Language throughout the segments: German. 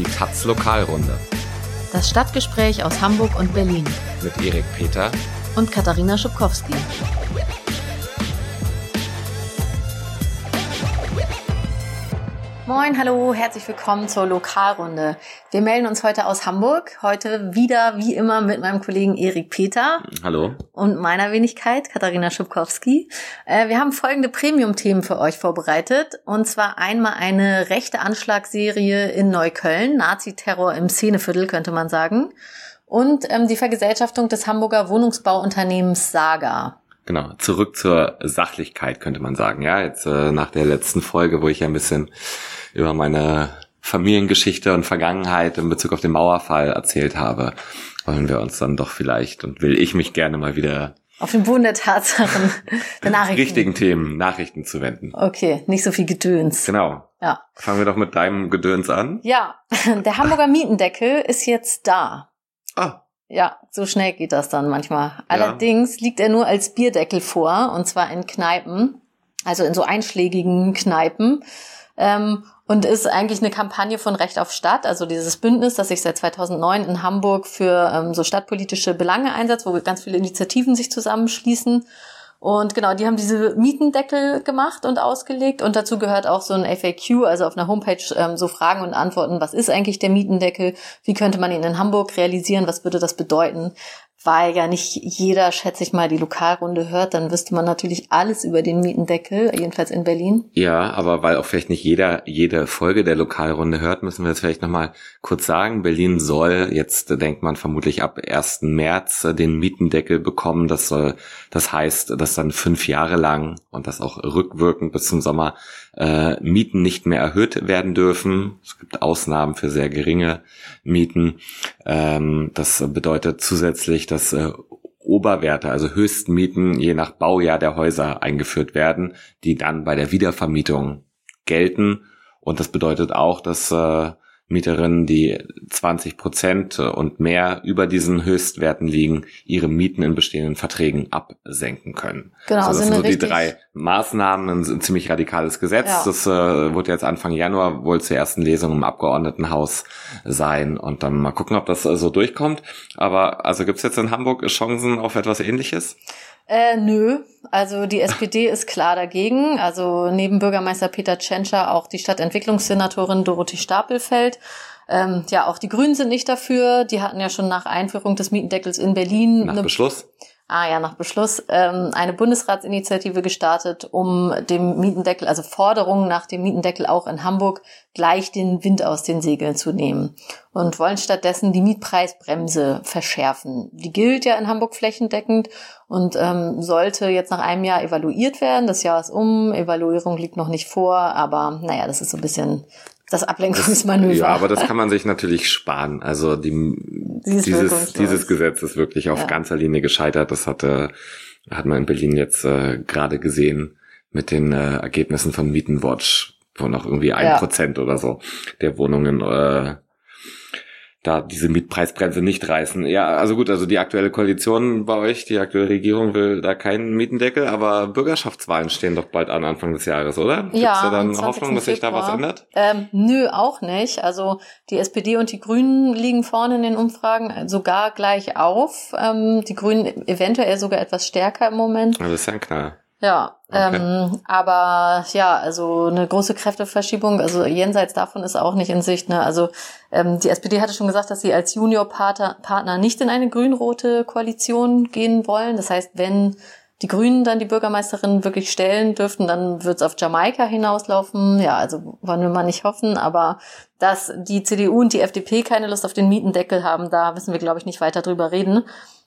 Die Taz Lokalrunde. Das Stadtgespräch aus Hamburg und Berlin. Mit Erik Peter und Katharina Schubkowski. Moin, hallo, herzlich willkommen zur Lokalrunde. Wir melden uns heute aus Hamburg. Heute wieder, wie immer, mit meinem Kollegen Erik Peter. Hallo. Und meiner Wenigkeit, Katharina Schubkowski. Äh, wir haben folgende Premium-Themen für euch vorbereitet. Und zwar einmal eine rechte Anschlagsserie in Neukölln. Nazi-Terror im Szeneviertel, könnte man sagen. Und ähm, die Vergesellschaftung des Hamburger Wohnungsbauunternehmens Saga. Genau, zurück zur Sachlichkeit könnte man sagen. Ja, jetzt äh, nach der letzten Folge, wo ich ja ein bisschen über meine Familiengeschichte und Vergangenheit in Bezug auf den Mauerfall erzählt habe, wollen wir uns dann doch vielleicht und will ich mich gerne mal wieder auf den Boden der Tatsachen der Nachrichten. richtigen Themen, Nachrichten zu wenden. Okay, nicht so viel Gedöns. Genau. Ja. Fangen wir doch mit deinem Gedöns an. Ja, der Hamburger Mietendeckel ist jetzt da. Ah. Ja, so schnell geht das dann manchmal. Allerdings ja. liegt er nur als Bierdeckel vor, und zwar in Kneipen, also in so einschlägigen Kneipen. Ähm, und ist eigentlich eine Kampagne von Recht auf Stadt, also dieses Bündnis, das sich seit 2009 in Hamburg für ähm, so stadtpolitische Belange einsetzt, wo ganz viele Initiativen sich zusammenschließen. Und genau, die haben diese Mietendeckel gemacht und ausgelegt. Und dazu gehört auch so ein FAQ, also auf einer Homepage ähm, so Fragen und Antworten, was ist eigentlich der Mietendeckel, wie könnte man ihn in Hamburg realisieren, was würde das bedeuten, weil ja nicht jeder, schätze ich mal, die Lokalrunde hört, dann wüsste man natürlich alles über den Mietendeckel, jedenfalls in Berlin. Ja, aber weil auch vielleicht nicht jeder jede Folge der Lokalrunde hört, müssen wir jetzt vielleicht nochmal kurz sagen. Berlin soll jetzt, denkt man vermutlich ab 1. März den Mietendeckel bekommen. Das soll, das heißt, dass dann fünf Jahre lang und das auch rückwirkend bis zum Sommer äh, Mieten nicht mehr erhöht werden dürfen. Es gibt Ausnahmen für sehr geringe Mieten. Ähm, das bedeutet zusätzlich, dass äh, Oberwerte, also Höchstmieten je nach Baujahr der Häuser eingeführt werden, die dann bei der Wiedervermietung gelten. Und das bedeutet auch, dass äh, Mieterinnen, die 20 Prozent und mehr über diesen Höchstwerten liegen, ihre Mieten in bestehenden Verträgen absenken können. Genau, also das sind so die drei Maßnahmen, ein, ziemlich radikales Gesetz. Ja. Das äh, wird jetzt Anfang Januar wohl zur ersten Lesung im Abgeordnetenhaus sein und dann mal gucken, ob das äh, so durchkommt. Aber also gibt's jetzt in Hamburg Chancen auf etwas Ähnliches? Äh, nö, also die SPD ist klar dagegen. Also neben Bürgermeister Peter Tschentscher auch die Stadtentwicklungssenatorin Dorothee Stapelfeld. Ähm, ja, auch die Grünen sind nicht dafür. Die hatten ja schon nach Einführung des Mietendeckels in Berlin nach Beschluss ah ja, nach Beschluss, ähm, eine Bundesratsinitiative gestartet, um dem Mietendeckel, also Forderungen nach dem Mietendeckel auch in Hamburg gleich den Wind aus den Segeln zu nehmen und wollen stattdessen die Mietpreisbremse verschärfen. Die gilt ja in Hamburg flächendeckend und ähm, sollte jetzt nach einem Jahr evaluiert werden. Das Jahr ist um, Evaluierung liegt noch nicht vor, aber naja, das ist so ein bisschen das Ablenkungsmanöver. ja, aber das kann man sich natürlich sparen. Also die, dieses, dieses, dieses Gesetz ist wirklich auf ja. ganzer Linie gescheitert. Das hatte, hat man in Berlin jetzt äh, gerade gesehen mit den äh, Ergebnissen von Mietenwatch, wo noch irgendwie ein Prozent ja. oder so der Wohnungen äh, da diese Mietpreisbremse nicht reißen. Ja, also gut, also die aktuelle Koalition bei euch, die aktuelle Regierung will da keinen Mietendeckel, aber Bürgerschaftswahlen stehen doch bald an Anfang des Jahres, oder? Gibt's ja, da dann Hoffnung, dass sich da was ändert? Ähm, nö, auch nicht. Also die SPD und die Grünen liegen vorne in den Umfragen sogar gleich auf. Ähm, die Grünen eventuell sogar etwas stärker im Moment. Ja, das ist ja ein Knall. Ja, okay. ähm, aber ja, also eine große Kräfteverschiebung, also jenseits davon ist auch nicht in Sicht. Ne? Also ähm, die SPD hatte schon gesagt, dass sie als Juniorpartner nicht in eine grün-rote Koalition gehen wollen. Das heißt, wenn die Grünen dann die Bürgermeisterin wirklich stellen dürften, dann wird es auf Jamaika hinauslaufen. Ja, also wollen wir mal nicht hoffen, aber dass die CDU und die FDP keine Lust auf den Mietendeckel haben, da müssen wir, glaube ich, nicht weiter drüber reden.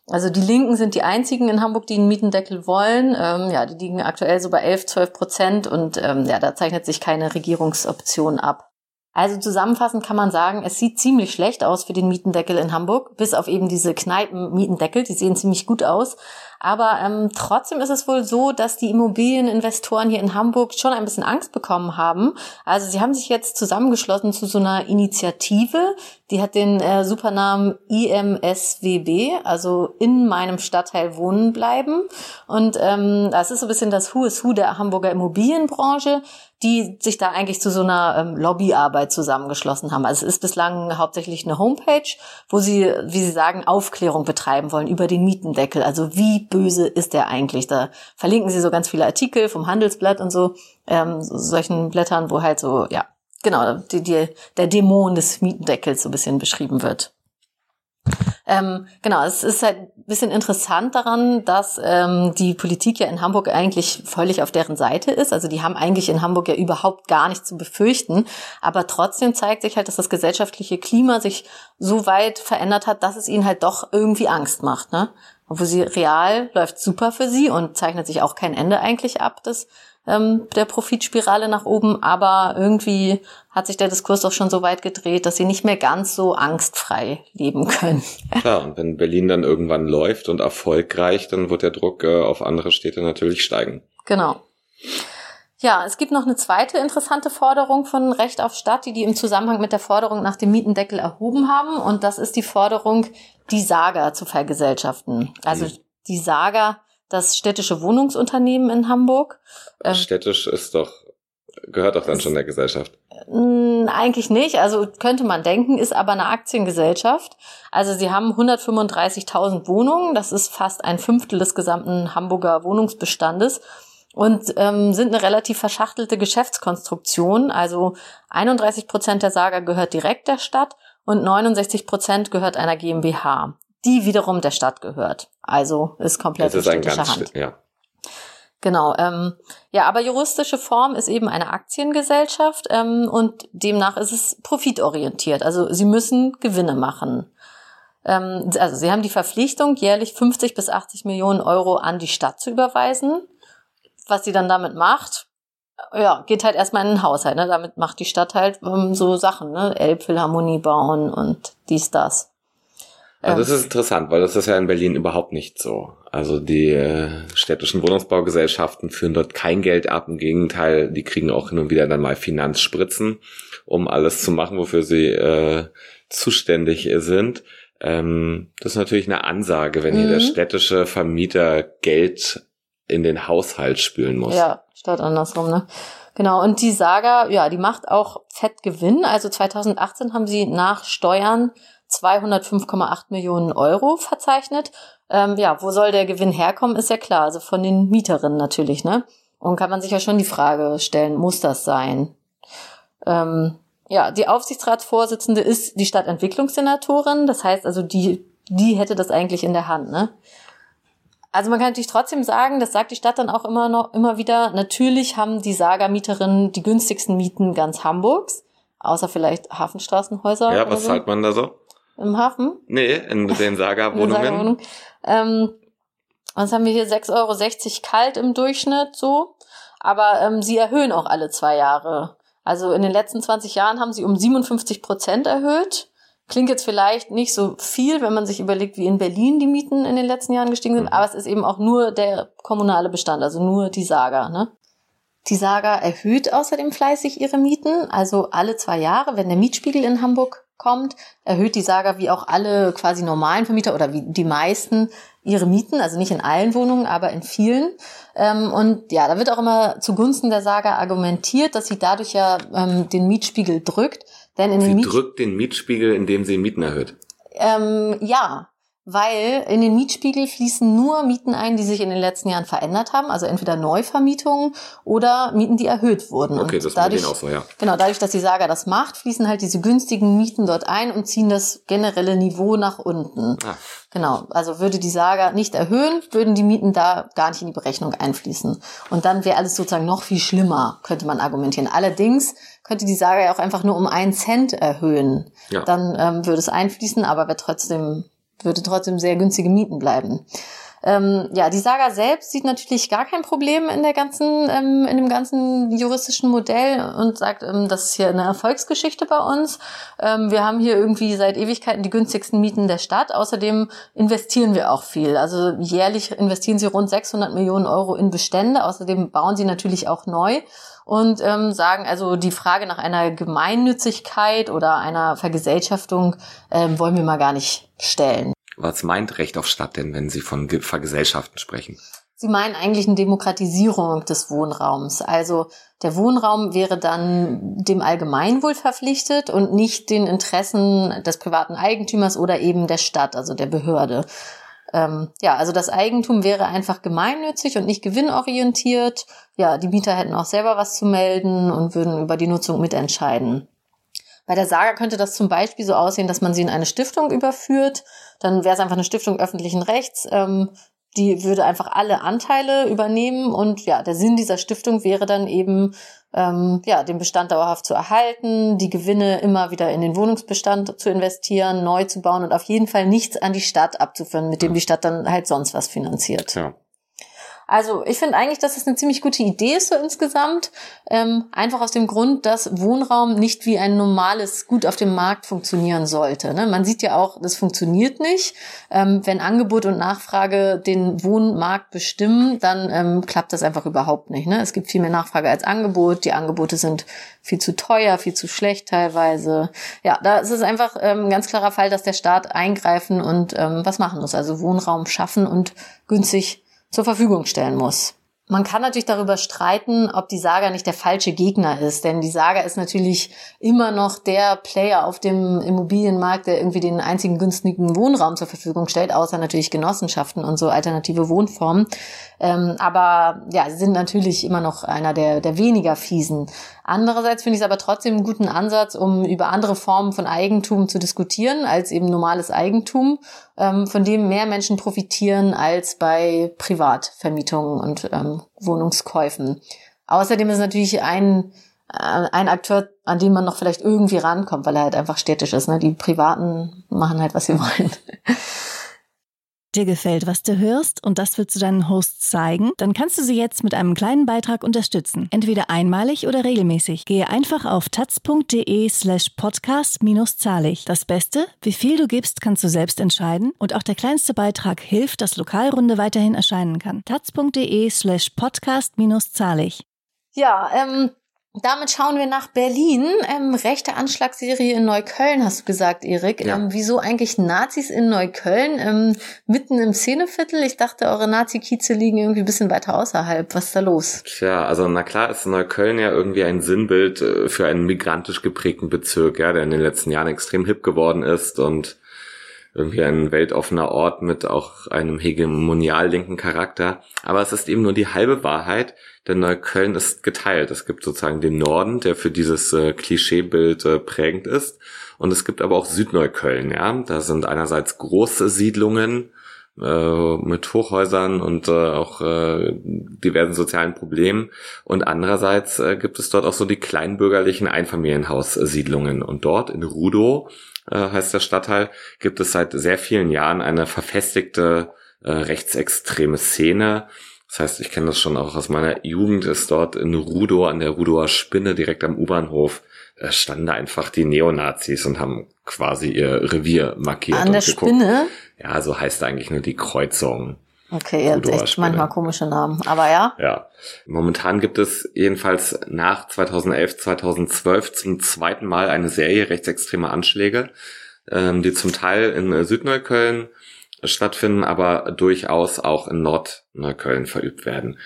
Also die Linken sind die einzigen in Hamburg, die einen Mietendeckel wollen. Ähm, ja, die liegen aktuell so bei 11, 12 Prozent und ähm, ja, da zeichnet sich keine Regierungsoption ab. Also zusammenfassend kann man sagen, es sieht ziemlich schlecht aus für den Mietendeckel in Hamburg, bis auf eben diese Kneipen-Mietendeckel, die sehen ziemlich gut aus. Aber ähm, trotzdem ist es wohl so, dass die Immobilieninvestoren hier in Hamburg schon ein bisschen Angst bekommen haben. Also sie haben sich jetzt zusammengeschlossen zu so einer Initiative, die hat den äh, Supernamen IMSWB, also in meinem Stadtteil wohnen bleiben. Und ähm, das ist so ein bisschen das Who is Who der Hamburger Immobilienbranche die sich da eigentlich zu so einer ähm, Lobbyarbeit zusammengeschlossen haben. Also es ist bislang hauptsächlich eine Homepage, wo sie, wie sie sagen, Aufklärung betreiben wollen über den Mietendeckel. Also wie böse ist der eigentlich? Da verlinken sie so ganz viele Artikel vom Handelsblatt und so, ähm, so solchen Blättern, wo halt so, ja, genau, die, die, der Dämon des Mietendeckels so ein bisschen beschrieben wird. Ähm, genau, es ist halt ein bisschen interessant daran, dass ähm, die Politik ja in Hamburg eigentlich völlig auf deren Seite ist. Also die haben eigentlich in Hamburg ja überhaupt gar nichts zu befürchten. Aber trotzdem zeigt sich halt, dass das gesellschaftliche Klima sich so weit verändert hat, dass es ihnen halt doch irgendwie Angst macht. Ne? Obwohl sie real läuft super für sie und zeichnet sich auch kein Ende eigentlich ab, das ähm, der Profitspirale nach oben, aber irgendwie hat sich der Diskurs auch schon so weit gedreht, dass sie nicht mehr ganz so angstfrei leben können. Klar, und wenn Berlin dann irgendwann läuft und erfolgreich, dann wird der Druck äh, auf andere Städte natürlich steigen. Genau. Ja, es gibt noch eine zweite interessante Forderung von Recht auf Stadt, die die im Zusammenhang mit der Forderung nach dem Mietendeckel erhoben haben. Und das ist die Forderung, die Saga zu vergesellschaften. Also hm. die Saga das städtische Wohnungsunternehmen in Hamburg. Ähm, Städtisch ist doch, gehört doch dann schon der Gesellschaft. Eigentlich nicht, also könnte man denken, ist aber eine Aktiengesellschaft. Also sie haben 135.000 Wohnungen, das ist fast ein Fünftel des gesamten Hamburger Wohnungsbestandes und ähm, sind eine relativ verschachtelte Geschäftskonstruktion. Also 31 Prozent der Saga gehört direkt der Stadt und 69 Prozent gehört einer GmbH die wiederum der Stadt gehört. Also ist komplett das ist ein ganz Hand. Ja. Genau. Ähm, ja, aber juristische Form ist eben eine Aktiengesellschaft ähm, und demnach ist es profitorientiert. Also sie müssen Gewinne machen. Ähm, also sie haben die Verpflichtung, jährlich 50 bis 80 Millionen Euro an die Stadt zu überweisen. Was sie dann damit macht, ja, geht halt erstmal in den Haushalt. Ne? Damit macht die Stadt halt ähm, so Sachen, ne? Elbphilharmonie bauen und dies, das. Also das ist interessant, weil das ist ja in Berlin überhaupt nicht so. Also die äh, städtischen Wohnungsbaugesellschaften führen dort kein Geld ab. Im Gegenteil, die kriegen auch hin und wieder dann mal Finanzspritzen, um alles zu machen, wofür sie äh, zuständig sind. Ähm, das ist natürlich eine Ansage, wenn mhm. hier der mhm. städtische Vermieter Geld in den Haushalt spülen muss. Ja, statt andersrum, ne? Genau, und die Saga, ja, die macht auch fett Gewinn. Also 2018 haben sie nach Steuern 205,8 Millionen Euro verzeichnet. Ähm, ja, wo soll der Gewinn herkommen, ist ja klar. Also von den Mieterinnen natürlich, ne? Und kann man sich ja schon die Frage stellen, muss das sein? Ähm, ja, die Aufsichtsratsvorsitzende ist die Stadtentwicklungssenatorin. Das heißt also, die, die hätte das eigentlich in der Hand, ne? Also man kann natürlich trotzdem sagen, das sagt die Stadt dann auch immer noch, immer wieder, natürlich haben die Saga-Mieterinnen die günstigsten Mieten ganz Hamburgs, außer vielleicht Hafenstraßenhäuser. Ja, was so. zahlt man da so? Im Hafen? Nee, in den Saga-Wohnungen. Saga ähm, was haben wir hier? 6,60 Euro kalt im Durchschnitt so. Aber ähm, sie erhöhen auch alle zwei Jahre. Also in den letzten 20 Jahren haben sie um 57 Prozent erhöht. Klingt jetzt vielleicht nicht so viel, wenn man sich überlegt, wie in Berlin die Mieten in den letzten Jahren gestiegen sind, mhm. aber es ist eben auch nur der kommunale Bestand, also nur die Saga. Ne? Die Saga erhöht außerdem fleißig ihre Mieten, also alle zwei Jahre, wenn der Mietspiegel in Hamburg kommt, erhöht die Saga wie auch alle quasi normalen Vermieter oder wie die meisten ihre Mieten, also nicht in allen Wohnungen, aber in vielen. Ähm, und ja, da wird auch immer zugunsten der Saga argumentiert, dass sie dadurch ja ähm, den Mietspiegel drückt. Denn in sie drückt den Mietspiegel, indem sie Mieten erhöht. Ähm, ja, weil in den Mietspiegel fließen nur Mieten ein, die sich in den letzten Jahren verändert haben, also entweder Neuvermietungen oder Mieten, die erhöht wurden. Okay, und das dadurch, auch so, ja. Genau, dadurch, dass die Saga das macht, fließen halt diese günstigen Mieten dort ein und ziehen das generelle Niveau nach unten. Ah. Genau, also würde die Saga nicht erhöhen, würden die Mieten da gar nicht in die Berechnung einfließen. Und dann wäre alles sozusagen noch viel schlimmer, könnte man argumentieren. Allerdings könnte die Saga ja auch einfach nur um einen Cent erhöhen. Ja. Dann ähm, würde es einfließen, aber wäre trotzdem würde trotzdem sehr günstige Mieten bleiben. Ähm, ja, die Saga selbst sieht natürlich gar kein Problem in der ganzen, ähm, in dem ganzen juristischen Modell und sagt, ähm, das ist hier eine Erfolgsgeschichte bei uns. Ähm, wir haben hier irgendwie seit Ewigkeiten die günstigsten Mieten der Stadt. Außerdem investieren wir auch viel. Also jährlich investieren sie rund 600 Millionen Euro in Bestände. Außerdem bauen sie natürlich auch neu und ähm, sagen, also die Frage nach einer Gemeinnützigkeit oder einer Vergesellschaftung ähm, wollen wir mal gar nicht stellen. Was meint Recht auf Stadt denn, wenn Sie von Vergesellschaften sprechen? Sie meinen eigentlich eine Demokratisierung des Wohnraums. Also der Wohnraum wäre dann dem Allgemeinwohl verpflichtet und nicht den Interessen des privaten Eigentümers oder eben der Stadt, also der Behörde. Ähm, ja, also das Eigentum wäre einfach gemeinnützig und nicht gewinnorientiert. Ja, die Mieter hätten auch selber was zu melden und würden über die Nutzung mitentscheiden. Bei der Saga könnte das zum Beispiel so aussehen, dass man sie in eine Stiftung überführt. Dann wäre es einfach eine Stiftung öffentlichen Rechts. Ähm, die würde einfach alle Anteile übernehmen und ja, der Sinn dieser Stiftung wäre dann eben, ähm, ja, den Bestand dauerhaft zu erhalten, die Gewinne immer wieder in den Wohnungsbestand zu investieren, neu zu bauen und auf jeden Fall nichts an die Stadt abzuführen, mit dem die Stadt dann halt sonst was finanziert. Ja. Also ich finde eigentlich, dass es eine ziemlich gute Idee ist so insgesamt. Ähm, einfach aus dem Grund, dass Wohnraum nicht wie ein normales Gut auf dem Markt funktionieren sollte. Ne? Man sieht ja auch, das funktioniert nicht. Ähm, wenn Angebot und Nachfrage den Wohnmarkt bestimmen, dann ähm, klappt das einfach überhaupt nicht. Ne? Es gibt viel mehr Nachfrage als Angebot. Die Angebote sind viel zu teuer, viel zu schlecht teilweise. Ja, da ist es einfach ähm, ein ganz klarer Fall, dass der Staat eingreifen und ähm, was machen muss. Also Wohnraum schaffen und günstig zur Verfügung stellen muss. Man kann natürlich darüber streiten, ob die Saga nicht der falsche Gegner ist, denn die Saga ist natürlich immer noch der Player auf dem Immobilienmarkt, der irgendwie den einzigen günstigen Wohnraum zur Verfügung stellt, außer natürlich Genossenschaften und so alternative Wohnformen. Ähm, aber ja, sie sind natürlich immer noch einer der, der weniger fiesen. Andererseits finde ich es aber trotzdem einen guten Ansatz, um über andere Formen von Eigentum zu diskutieren, als eben normales Eigentum, ähm, von dem mehr Menschen profitieren als bei Privatvermietungen und ähm, Wohnungskäufen. Außerdem ist natürlich ein, äh, ein Akteur, an den man noch vielleicht irgendwie rankommt, weil er halt einfach städtisch ist. Ne? Die Privaten machen halt, was sie wollen. Dir gefällt, was du hörst und das willst du deinen Hosts zeigen? Dann kannst du sie jetzt mit einem kleinen Beitrag unterstützen. Entweder einmalig oder regelmäßig. Gehe einfach auf taz.de slash podcast minus zahlig. Das Beste, wie viel du gibst, kannst du selbst entscheiden und auch der kleinste Beitrag hilft, dass Lokalrunde weiterhin erscheinen kann. taz.de slash podcast minus zahlig. Ja, ähm, damit schauen wir nach Berlin. Ähm, rechte Anschlagsserie in Neukölln, hast du gesagt, Erik. Ja. Ähm, wieso eigentlich Nazis in Neukölln? Ähm, mitten im Szeneviertel? Ich dachte, eure Nazi-Kieze liegen irgendwie ein bisschen weiter außerhalb. Was ist da los? Tja, also na klar ist Neukölln ja irgendwie ein Sinnbild äh, für einen migrantisch geprägten Bezirk, ja, der in den letzten Jahren extrem hip geworden ist und irgendwie ein weltoffener Ort mit auch einem hegemonial linken Charakter. Aber es ist eben nur die halbe Wahrheit, denn Neukölln ist geteilt. Es gibt sozusagen den Norden, der für dieses äh, Klischeebild äh, prägend ist. Und es gibt aber auch Südneukölln, ja. Da sind einerseits große Siedlungen, äh, mit Hochhäusern und äh, auch äh, diversen sozialen Problemen. Und andererseits gibt es dort auch so die kleinbürgerlichen Einfamilienhaussiedlungen. Und dort in Rudow äh, heißt der Stadtteil, gibt es seit sehr vielen Jahren eine verfestigte äh, rechtsextreme Szene. Das heißt, ich kenne das schon auch aus meiner Jugend, ist dort in Rudow an der Rudower Spinne direkt am U-Bahnhof äh, standen da einfach die Neonazis und haben quasi ihr Revier markiert. An der geguckt. Spinne? Ja, so heißt eigentlich nur die Kreuzung. Okay, ihr habt echt manchmal komische Namen, aber ja. Ja. Momentan gibt es jedenfalls nach 2011, 2012 zum zweiten Mal eine Serie rechtsextremer Anschläge, ähm, die zum Teil in Südneukölln stattfinden, aber durchaus auch in Nordneukölln verübt werden.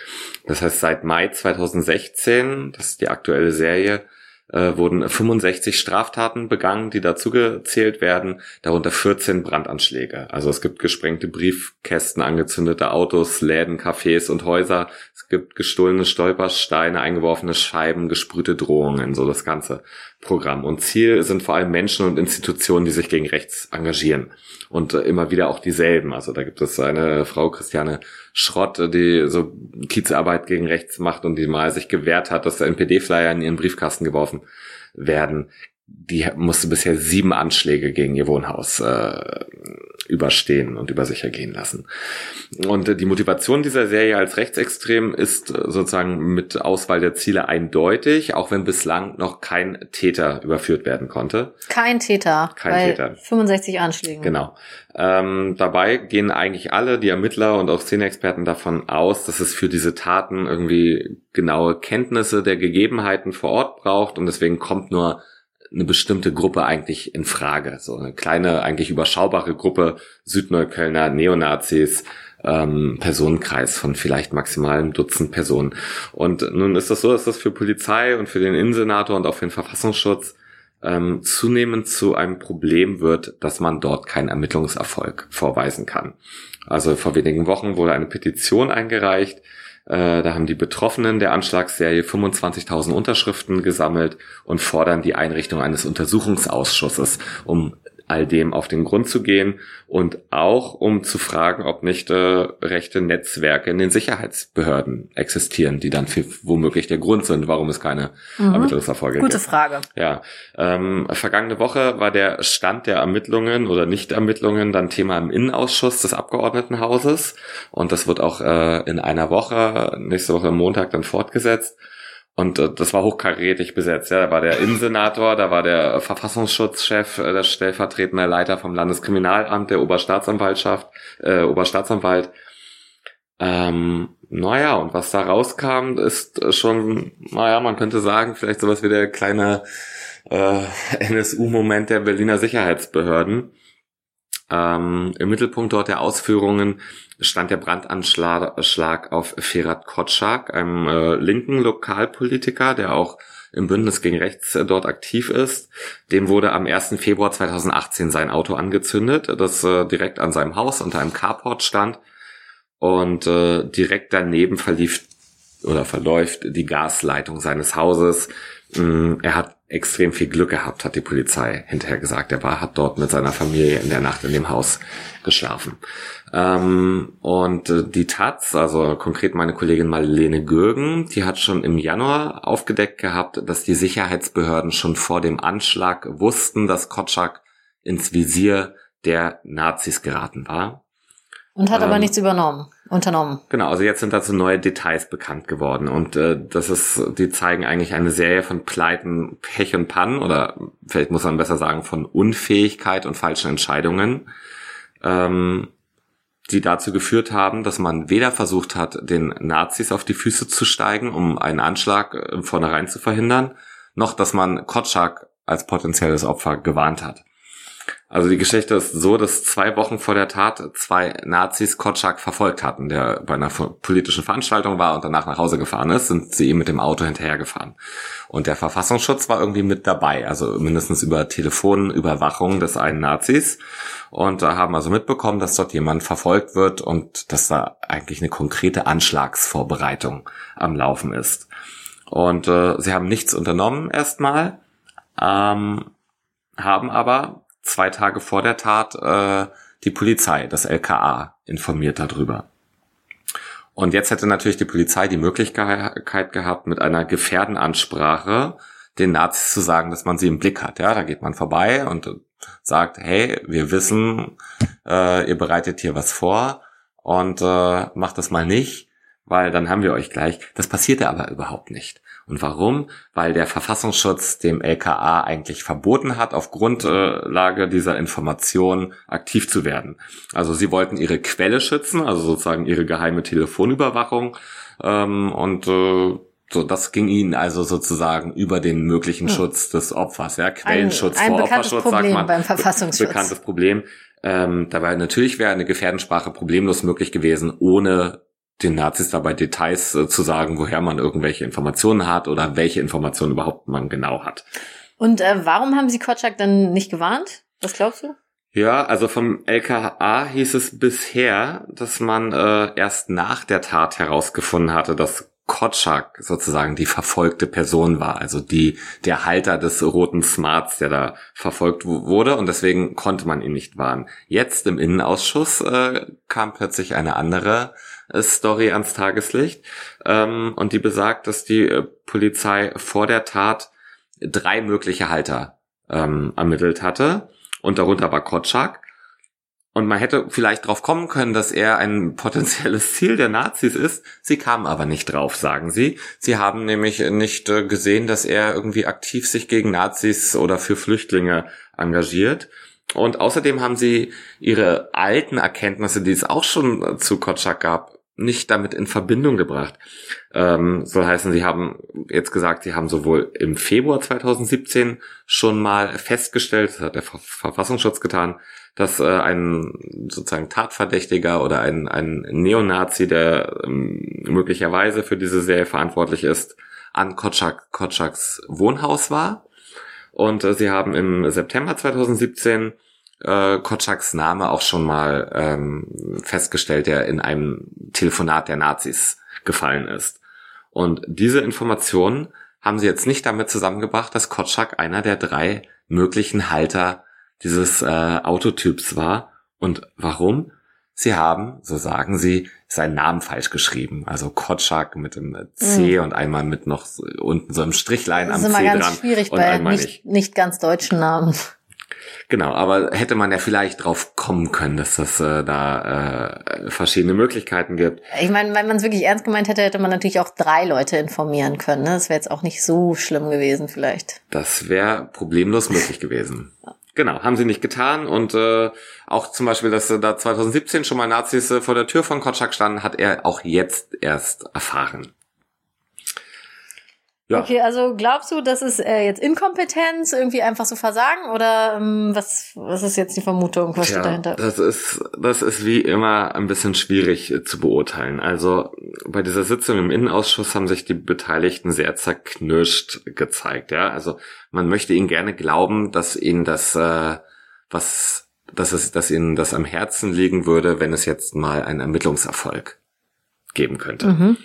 Das heißt, seit Mai 2016, das ist die aktuelle Serie, äh, wurden 65 Straftaten begangen, die dazu gezählt werden, darunter 14 Brandanschläge. Also es gibt gesprengte Briefkästen, angezündete Autos, Läden, Cafés und Häuser. Es gibt gestohlene Stolpersteine, eingeworfene Scheiben, gesprühte Drohungen, so das ganze Programm. Und Ziel sind vor allem Menschen und Institutionen, die sich gegen rechts engagieren. Und äh, immer wieder auch dieselben. Also da gibt es eine Frau, Christiane Schrott, die so Kiezarbeit gegen rechts macht und die mal sich gewehrt hat, dass der NPD-Flyer in ihren Briefkasten geworfen werden. Die musste bisher sieben Anschläge gegen ihr Wohnhaus äh, überstehen und über sich ergehen lassen. Und äh, die Motivation dieser Serie als rechtsextrem ist äh, sozusagen mit Auswahl der Ziele eindeutig, auch wenn bislang noch kein Täter überführt werden konnte. Kein Täter. Kein Täter. 65 Anschlägen. Genau. Ähm, dabei gehen eigentlich alle, die Ermittler und auch Szeneexperten davon aus, dass es für diese Taten irgendwie genaue Kenntnisse der Gegebenheiten vor Ort braucht und deswegen kommt nur eine bestimmte Gruppe eigentlich in Frage. So eine kleine, eigentlich überschaubare Gruppe Südneuköllner Neonazis, ähm, Personenkreis von vielleicht maximal einem Dutzend Personen. Und nun ist das so, dass das für Polizei und für den Innensenator und auch für den Verfassungsschutz ähm, zunehmend zu einem Problem wird, dass man dort keinen Ermittlungserfolg vorweisen kann. Also vor wenigen Wochen wurde eine Petition eingereicht, äh, da haben die Betroffenen der Anschlagsserie 25.000 Unterschriften gesammelt und fordern die Einrichtung eines Untersuchungsausschusses, um all dem auf den Grund zu gehen und auch um zu fragen, ob nicht äh, rechte Netzwerke in den Sicherheitsbehörden existieren, die dann für, womöglich der Grund sind, warum es keine mhm. Ermittlungserfolge Gute gibt. Gute Frage. Ja, ähm, vergangene Woche war der Stand der Ermittlungen oder Nichtermittlungen dann Thema im Innenausschuss des Abgeordnetenhauses und das wird auch äh, in einer Woche, nächste Woche Montag dann fortgesetzt. Und äh, das war hochkarätig besetzt. Ja, da war der Innensenator, da war der Verfassungsschutzchef, äh, der stellvertretende Leiter vom Landeskriminalamt, der Oberstaatsanwaltschaft, äh, Oberstaatsanwalt. Ähm, naja, und was da rauskam, ist schon, naja, man könnte sagen, vielleicht sowas wie der kleine äh, NSU-Moment der Berliner Sicherheitsbehörden. Ähm, Im Mittelpunkt dort der Ausführungen stand der Brandanschlag auf Ferat Kotschak, einem äh, linken Lokalpolitiker, der auch im Bündnis gegen Rechts äh, dort aktiv ist. Dem wurde am 1. Februar 2018 sein Auto angezündet, das äh, direkt an seinem Haus unter einem Carport stand. Und äh, direkt daneben verlief oder verläuft die Gasleitung seines Hauses. Mm, er hat extrem viel Glück gehabt, hat die Polizei hinterher gesagt. Er war, hat dort mit seiner Familie in der Nacht in dem Haus geschlafen. Ähm, und äh, die Taz, also konkret meine Kollegin Marlene Gürgen, die hat schon im Januar aufgedeckt gehabt, dass die Sicherheitsbehörden schon vor dem Anschlag wussten, dass Kotschak ins Visier der Nazis geraten war. Und hat ähm, aber nichts übernommen, unternommen. Genau, also jetzt sind dazu neue Details bekannt geworden und äh, das ist, die zeigen eigentlich eine Serie von Pleiten, Pech und Pannen oder vielleicht muss man besser sagen von Unfähigkeit und falschen Entscheidungen, ähm, die dazu geführt haben, dass man weder versucht hat, den Nazis auf die Füße zu steigen, um einen Anschlag im Vornherein zu verhindern, noch dass man Kotschak als potenzielles Opfer gewarnt hat. Also die Geschichte ist so, dass zwei Wochen vor der Tat zwei Nazis Kotschak verfolgt hatten, der bei einer politischen Veranstaltung war und danach nach Hause gefahren ist, sind sie ihm mit dem Auto hinterhergefahren. Und der Verfassungsschutz war irgendwie mit dabei, also mindestens über Telefonüberwachung des einen Nazis. Und da haben also mitbekommen, dass dort jemand verfolgt wird und dass da eigentlich eine konkrete Anschlagsvorbereitung am Laufen ist. Und äh, sie haben nichts unternommen erstmal, ähm, haben aber zwei Tage vor der Tat äh, die Polizei, das LKA, informiert darüber. Und jetzt hätte natürlich die Polizei die Möglichkeit gehabt, mit einer Gefährdenansprache den Nazis zu sagen, dass man sie im Blick hat. Ja, da geht man vorbei und sagt, hey, wir wissen, äh, ihr bereitet hier was vor und äh, macht das mal nicht, weil dann haben wir euch gleich. Das passierte aber überhaupt nicht. Und warum? Weil der Verfassungsschutz dem LKA eigentlich verboten hat, auf Grundlage dieser Information aktiv zu werden. Also sie wollten ihre Quelle schützen, also sozusagen ihre geheime Telefonüberwachung. Ähm, und äh, so, das ging ihnen also sozusagen über den möglichen hm. Schutz des Opfers, ja, Quellenschutz ein, ein vor Opferschutz, Problem sagt man. Beim Verfassungsschutz. Bekanntes Problem. Ähm, dabei natürlich wäre eine Gefährdensprache problemlos möglich gewesen, ohne den Nazis dabei Details äh, zu sagen, woher man irgendwelche Informationen hat oder welche Informationen überhaupt man genau hat. Und äh, warum haben Sie Kotschak dann nicht gewarnt? Was glaubst du? Ja, also vom LKA hieß es bisher, dass man äh, erst nach der Tat herausgefunden hatte, dass Kotschak sozusagen die verfolgte Person war, also die der Halter des roten Smarts, der da verfolgt wurde und deswegen konnte man ihn nicht warnen. Jetzt im Innenausschuss äh, kam plötzlich eine andere Story ans Tageslicht. Ähm, und die besagt, dass die äh, Polizei vor der Tat drei mögliche Halter ähm, ermittelt hatte. Und darunter war Kotschak. Und man hätte vielleicht drauf kommen können, dass er ein potenzielles Ziel der Nazis ist. Sie kamen aber nicht drauf, sagen sie. Sie haben nämlich nicht äh, gesehen, dass er irgendwie aktiv sich gegen Nazis oder für Flüchtlinge engagiert. Und außerdem haben sie ihre alten Erkenntnisse, die es auch schon zu Kotschak gab, nicht damit in Verbindung gebracht. Ähm, soll heißen, sie haben jetzt gesagt, sie haben sowohl im Februar 2017 schon mal festgestellt, das hat der Verfassungsschutz getan, dass äh, ein sozusagen Tatverdächtiger oder ein, ein Neonazi, der ähm, möglicherweise für diese Serie verantwortlich ist, an Kotschak, Kotschaks Wohnhaus war. Und äh, sie haben im September 2017 äh, Kotschaks Name auch schon mal ähm, festgestellt, der in einem Telefonat der Nazis gefallen ist. Und diese Informationen haben sie jetzt nicht damit zusammengebracht, dass Kotschak einer der drei möglichen Halter dieses äh, Autotyps war. Und warum? Sie haben, so sagen sie, seinen Namen falsch geschrieben. Also Kotschak mit dem C mhm. und einmal mit noch so, unten so einem Strichlein am C dran. Das ist immer ganz schwierig bei nicht, nicht ganz deutschen Namen. Genau, aber hätte man ja vielleicht drauf kommen können, dass das äh, da äh, verschiedene Möglichkeiten gibt. Ich meine, wenn man es wirklich ernst gemeint hätte, hätte man natürlich auch drei Leute informieren können. Ne? Das wäre jetzt auch nicht so schlimm gewesen vielleicht. Das wäre problemlos möglich gewesen. Genau, haben sie nicht getan und äh, auch zum Beispiel, dass äh, da 2017 schon mal Nazis äh, vor der Tür von Kotschak standen, hat er auch jetzt erst erfahren. Ja. Okay, also glaubst du, das ist äh, jetzt Inkompetenz, irgendwie einfach so Versagen oder ähm, was, was ist jetzt die Vermutung, was Tja, steht dahinter? Das ist, das ist wie immer ein bisschen schwierig äh, zu beurteilen. Also bei dieser Sitzung im Innenausschuss haben sich die Beteiligten sehr zerknirscht gezeigt. Ja, also man möchte ihnen gerne glauben, dass ihnen das, äh, was, dass es, dass ihnen das am Herzen liegen würde, wenn es jetzt mal einen Ermittlungserfolg geben könnte. Mhm.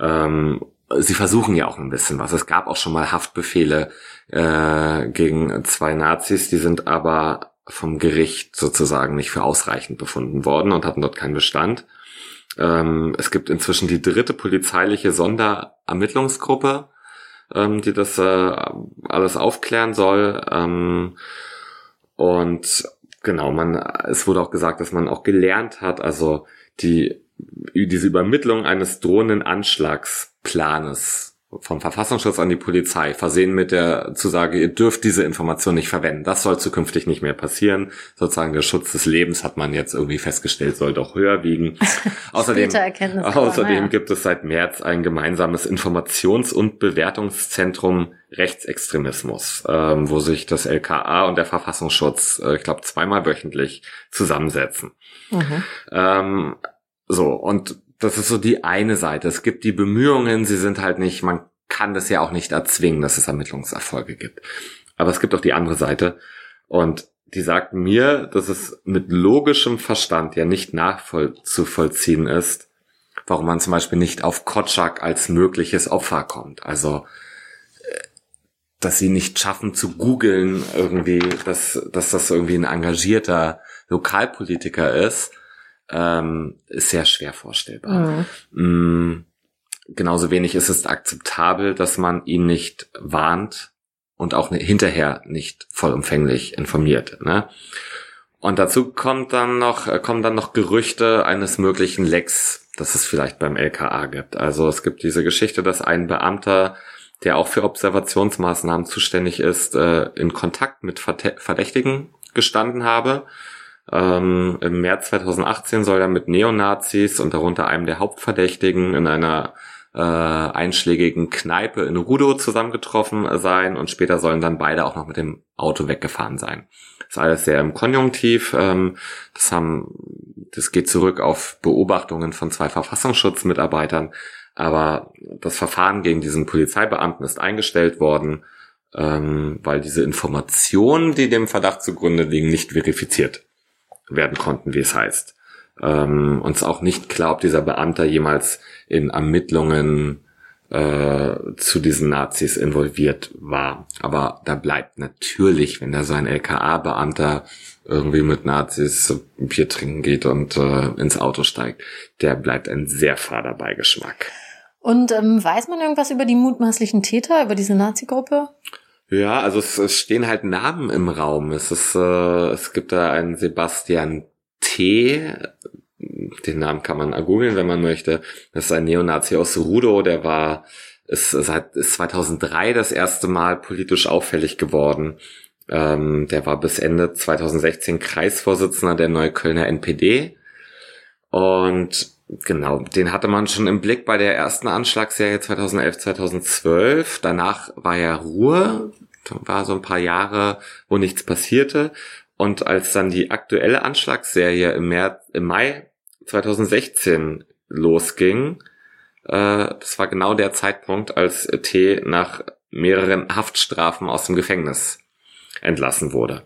Ähm, sie versuchen ja auch ein bisschen was. Es gab auch schon mal Haftbefehle äh, gegen zwei Nazis, die sind aber vom Gericht sozusagen nicht für ausreichend befunden worden und hatten dort keinen Bestand. Ähm, es gibt inzwischen die dritte polizeiliche Sonderermittlungsgruppe, ähm, die das äh, alles aufklären soll. Ähm, und genau, man, es wurde auch gesagt, dass man auch gelernt hat, also die diese Übermittlung eines drohenden Anschlagsplanes vom Verfassungsschutz an die Polizei, versehen mit der Zusage, ihr dürft diese Information nicht verwenden. Das soll zukünftig nicht mehr passieren. Sozusagen der Schutz des Lebens hat man jetzt irgendwie festgestellt, soll doch höher wiegen. außerdem außerdem gibt es seit März ein gemeinsames Informations- und Bewertungszentrum Rechtsextremismus, ähm, wo sich das LKA und der Verfassungsschutz, äh, ich glaube, zweimal wöchentlich zusammensetzen. Mhm. Ähm, so, und das ist so die eine Seite. Es gibt die Bemühungen, sie sind halt nicht, man kann das ja auch nicht erzwingen, dass es Ermittlungserfolge gibt. Aber es gibt auch die andere Seite. Und die sagt mir, dass es mit logischem Verstand ja nicht nachzuvollziehen ist, warum man zum Beispiel nicht auf Kotschak als mögliches Opfer kommt. Also, äh, dass sie nicht schaffen zu googeln irgendwie, dass, dass das irgendwie ein engagierter Lokalpolitiker ist ähm, ist sehr schwer vorstellbar. Mhm. Mm, genauso wenig ist es akzeptabel, dass man ihn nicht warnt und auch hinterher nicht vollumfänglich informiert. Ne? Und dazu kommt dann noch, äh, kommen dann noch Gerüchte eines möglichen Lecks, das es vielleicht beim LKA gibt. Also es gibt diese Geschichte, dass ein Beamter, der auch für Observationsmaßnahmen zuständig ist, äh, in Kontakt mit Verdächtigen gestanden habe ähm, Im März 2018 soll er mit Neonazis und darunter einem der Hauptverdächtigen in einer äh, einschlägigen Kneipe in Rudo zusammengetroffen sein und später sollen dann beide auch noch mit dem Auto weggefahren sein. Das ist alles sehr im Konjunktiv. Ähm, das haben, das geht zurück auf Beobachtungen von zwei Verfassungsschutzmitarbeitern. Aber das Verfahren gegen diesen Polizeibeamten ist eingestellt worden, ähm, weil diese Informationen, die dem Verdacht zugrunde liegen, nicht verifiziert werden konnten, wie es heißt. Ähm, uns auch nicht klar, ob dieser Beamter jemals in Ermittlungen äh, zu diesen Nazis involviert war. Aber da bleibt natürlich, wenn da so ein LKA-Beamter irgendwie mit Nazis Bier trinken geht und äh, ins Auto steigt, der bleibt ein sehr fader Beigeschmack. Und ähm, weiß man irgendwas über die mutmaßlichen Täter, über diese Nazi-Gruppe? Ja, also es, es stehen halt Namen im Raum. Es ist, äh, es gibt da einen Sebastian T. Den Namen kann man googeln, wenn man möchte. Das ist ein Neonazi aus Rudo, der war ist seit ist 2003 das erste Mal politisch auffällig geworden. Ähm, der war bis Ende 2016 Kreisvorsitzender der Neuköllner NPD. Und genau, den hatte man schon im Blick bei der ersten Anschlagsserie 2011, 2012. Danach war ja Ruhe, war so ein paar Jahre, wo nichts passierte. Und als dann die aktuelle Anschlagsserie im, März, im Mai 2016 losging, äh, das war genau der Zeitpunkt, als T nach mehreren Haftstrafen aus dem Gefängnis entlassen wurde.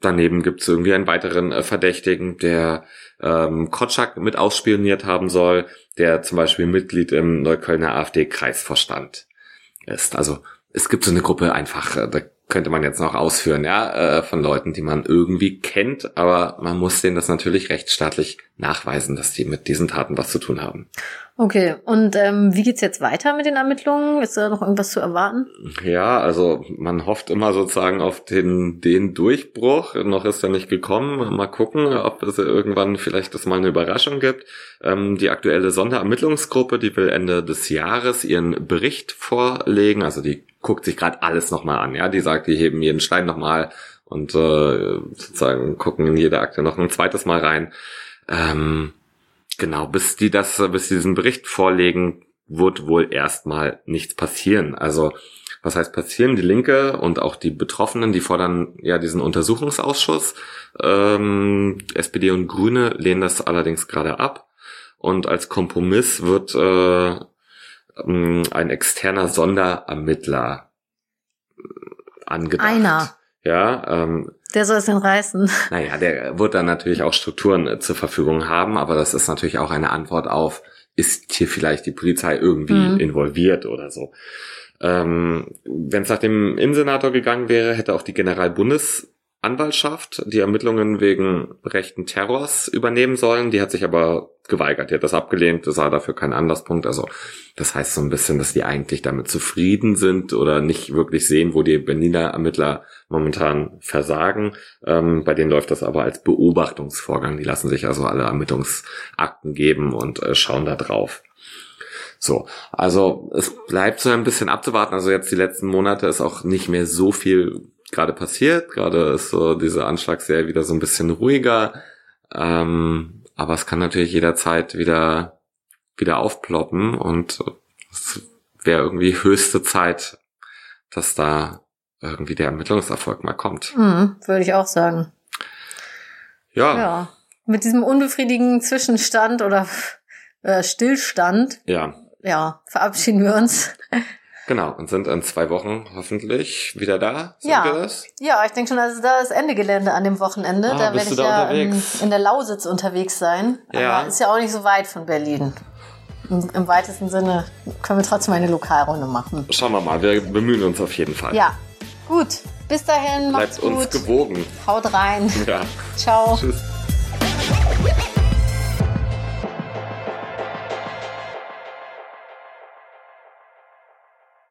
Daneben gibt es irgendwie einen weiteren äh, Verdächtigen, der ähm, Kotschak mit ausspioniert haben soll, der zum Beispiel Mitglied im Neuköllner AfD-Kreisvorstand ist. Also es gibt so eine Gruppe einfach, äh, könnte man jetzt noch ausführen, ja, äh, von Leuten, die man irgendwie kennt, aber man muss denen das natürlich rechtsstaatlich nachweisen, dass die mit diesen Taten was zu tun haben. Okay, und ähm, wie geht's jetzt weiter mit den Ermittlungen? Ist da noch irgendwas zu erwarten? Ja, also man hofft immer sozusagen auf den, den Durchbruch. Noch ist er nicht gekommen. Mal gucken, ob es irgendwann vielleicht das mal eine Überraschung gibt. Ähm, die aktuelle Sonderermittlungsgruppe, die will Ende des Jahres ihren Bericht vorlegen. Also die guckt sich gerade alles nochmal an. Ja, die sagt, die heben jeden Stein nochmal und äh, sozusagen gucken in jede Akte noch ein zweites Mal rein. Ähm, Genau, bis die das, bis die diesen Bericht vorlegen, wird wohl erstmal nichts passieren. Also, was heißt passieren? Die Linke und auch die Betroffenen, die fordern ja diesen Untersuchungsausschuss. Ähm, SPD und Grüne lehnen das allerdings gerade ab. Und als Kompromiss wird äh, ein externer Sonderermittler angedacht. Einer. Ja, ähm, der soll es denn reißen. Naja, der wird dann natürlich auch Strukturen äh, zur Verfügung haben, aber das ist natürlich auch eine Antwort auf, ist hier vielleicht die Polizei irgendwie mhm. involviert oder so. Ähm, Wenn es nach dem Innensenator gegangen wäre, hätte auch die Generalbundes Anwaltschaft die Ermittlungen wegen rechten Terrors übernehmen sollen. Die hat sich aber geweigert. Die hat das abgelehnt. Das sah dafür keinen Anlasspunkt. Also das heißt so ein bisschen, dass die eigentlich damit zufrieden sind oder nicht wirklich sehen, wo die Berliner Ermittler momentan versagen. Ähm, bei denen läuft das aber als Beobachtungsvorgang. Die lassen sich also alle Ermittlungsakten geben und äh, schauen da drauf. So, also es bleibt so ein bisschen abzuwarten. Also jetzt die letzten Monate ist auch nicht mehr so viel gerade passiert. Gerade ist so diese Anschlagsserie wieder so ein bisschen ruhiger. Ähm, aber es kann natürlich jederzeit wieder, wieder aufploppen und es wäre irgendwie höchste Zeit, dass da irgendwie der Ermittlungserfolg mal kommt. Mhm, würde ich auch sagen. Ja. Ja. Mit diesem unbefriedigenden Zwischenstand oder äh, Stillstand. Ja. Ja, verabschieden wir uns. Genau, und sind in zwei Wochen hoffentlich wieder da. Sind ja. ja, ich denke schon, also da ist Ende Gelände an dem Wochenende. Ah, da werde ich ja in, in, der Lausitz unterwegs sein. Ja. Aber ist ja auch nicht so weit von Berlin. Im, Im weitesten Sinne können wir trotzdem eine Lokalrunde machen. Schauen wir mal, wir bemühen uns auf jeden Fall. Ja, gut. Bis dahin, macht's Bleibt gut. uns gewogen. Haut rein. Ja. Ciao. Tschüss.